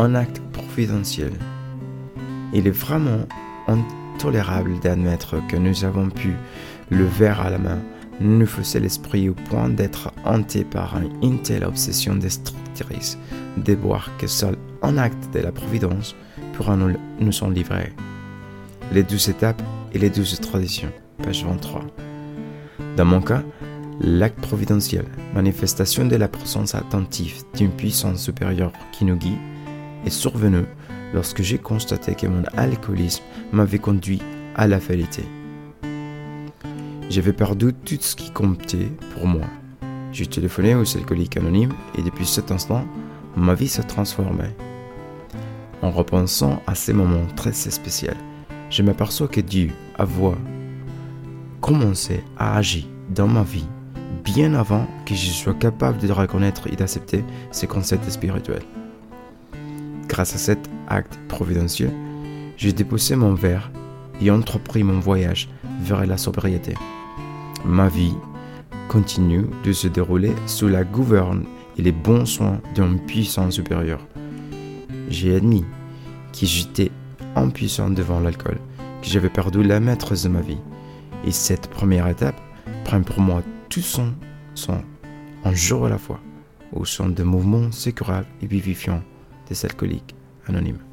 un acte providentiel. Il est vraiment intolérable d'admettre que nous avons pu, le verre à la main, nous faisait l'esprit au point d'être hanté par une telle obsession destructrice, de voir que seul un acte de la providence pourra nous, nous en livrer. Les douze étapes et les douze traditions, page 23. Dans mon cas, l'acte providentiel, manifestation de la présence attentive d'une puissance supérieure qui nous guide, est survenu lorsque j'ai constaté que mon alcoolisme m'avait conduit à la faillite. J'avais perdu tout ce qui comptait pour moi. J'ai téléphoné aux alcooliques anonymes et depuis cet instant, ma vie s'est transformée. En repensant à ces moments très spéciaux, je m'aperçois que Dieu a voix commencé à agir dans ma vie bien avant que je sois capable de reconnaître et d'accepter ces concepts spirituels. Grâce à cet acte providentiel, j'ai déposé mon verre et entrepris mon voyage vers la sobriété. Ma vie continue de se dérouler sous la gouverne et les bons soins d'un puissant supérieur. J'ai admis que j'étais impuissant devant l'alcool, que j'avais perdu la maîtrise de ma vie. Et cette première étape prend pour moi tout son son, un jour à la fois, au son de mouvements sécurables et vivifiants des alcooliques anonymes.